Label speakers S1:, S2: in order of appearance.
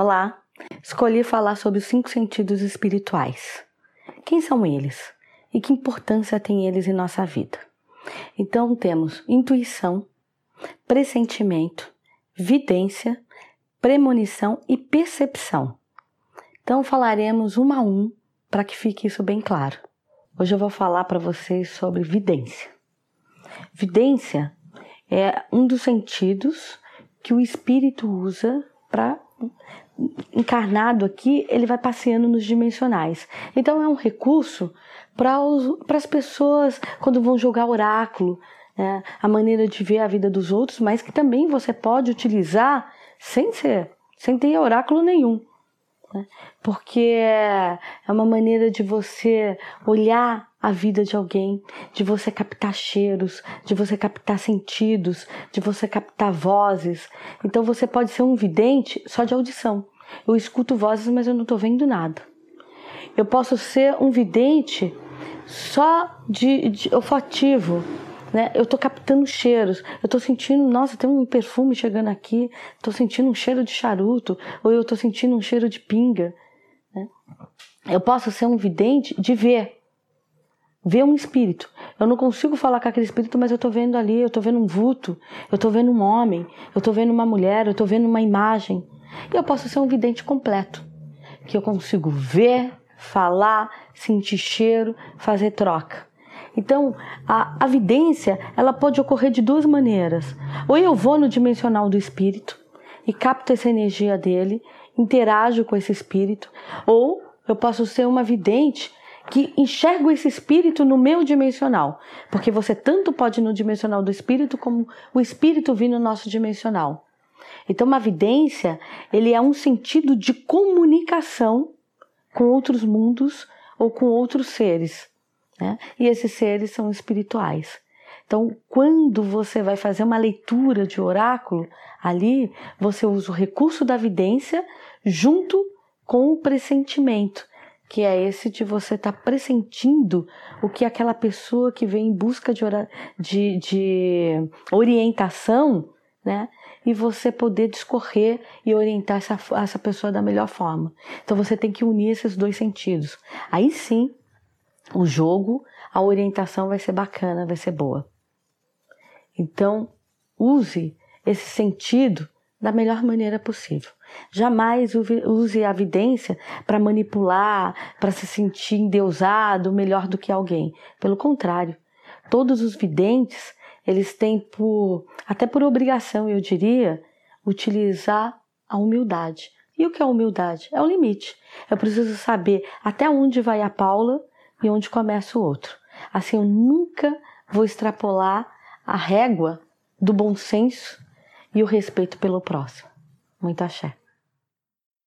S1: Olá! Escolhi falar sobre os cinco sentidos espirituais. Quem são eles? E que importância têm eles em nossa vida? Então temos intuição, pressentimento, vidência, premonição e percepção. Então falaremos um a um para que fique isso bem claro. Hoje eu vou falar para vocês sobre vidência. Vidência é um dos sentidos que o espírito usa para encarnado aqui, ele vai passeando nos dimensionais. Então é um recurso para as pessoas quando vão jogar oráculo, né, a maneira de ver a vida dos outros, mas que também você pode utilizar sem ser, sem ter oráculo nenhum. Né, porque é uma maneira de você olhar a vida de alguém, de você captar cheiros, de você captar sentidos, de você captar vozes. Então você pode ser um vidente só de audição. Eu escuto vozes, mas eu não estou vendo nada. Eu posso ser um vidente só de, de olfativo, né? Eu estou captando cheiros. Eu estou sentindo, nossa, tem um perfume chegando aqui. Estou sentindo um cheiro de charuto, ou eu estou sentindo um cheiro de pinga. Né? Eu posso ser um vidente de ver ver um espírito. Eu não consigo falar com aquele espírito, mas eu estou vendo ali, eu estou vendo um vulto, eu estou vendo um homem, eu estou vendo uma mulher, eu estou vendo uma imagem. E eu posso ser um vidente completo, que eu consigo ver, falar, sentir cheiro, fazer troca. Então, a, a vidência, ela pode ocorrer de duas maneiras. Ou eu vou no dimensional do espírito e capto essa energia dele, interajo com esse espírito, ou eu posso ser uma vidente que enxergo esse espírito no meu dimensional, porque você tanto pode ir no dimensional do espírito como o espírito vir no nosso dimensional. Então, uma vidência, ele é um sentido de comunicação com outros mundos ou com outros seres, né? E esses seres são espirituais. Então, quando você vai fazer uma leitura de oráculo, ali você usa o recurso da vidência junto com o pressentimento que é esse de você estar tá pressentindo o que aquela pessoa que vem em busca de, de, de orientação, né? E você poder discorrer e orientar essa, essa pessoa da melhor forma. Então você tem que unir esses dois sentidos. Aí sim, o jogo, a orientação vai ser bacana, vai ser boa. Então, use esse sentido da melhor maneira possível. Jamais use a evidência para manipular, para se sentir endeusado, melhor do que alguém. Pelo contrário, todos os videntes, eles têm por, até por obrigação, eu diria, utilizar a humildade. E o que é humildade? É o limite. Eu preciso saber até onde vai a Paula e onde começa o outro. Assim, eu nunca vou extrapolar a régua do bom senso e o respeito pelo próximo. Muito axé.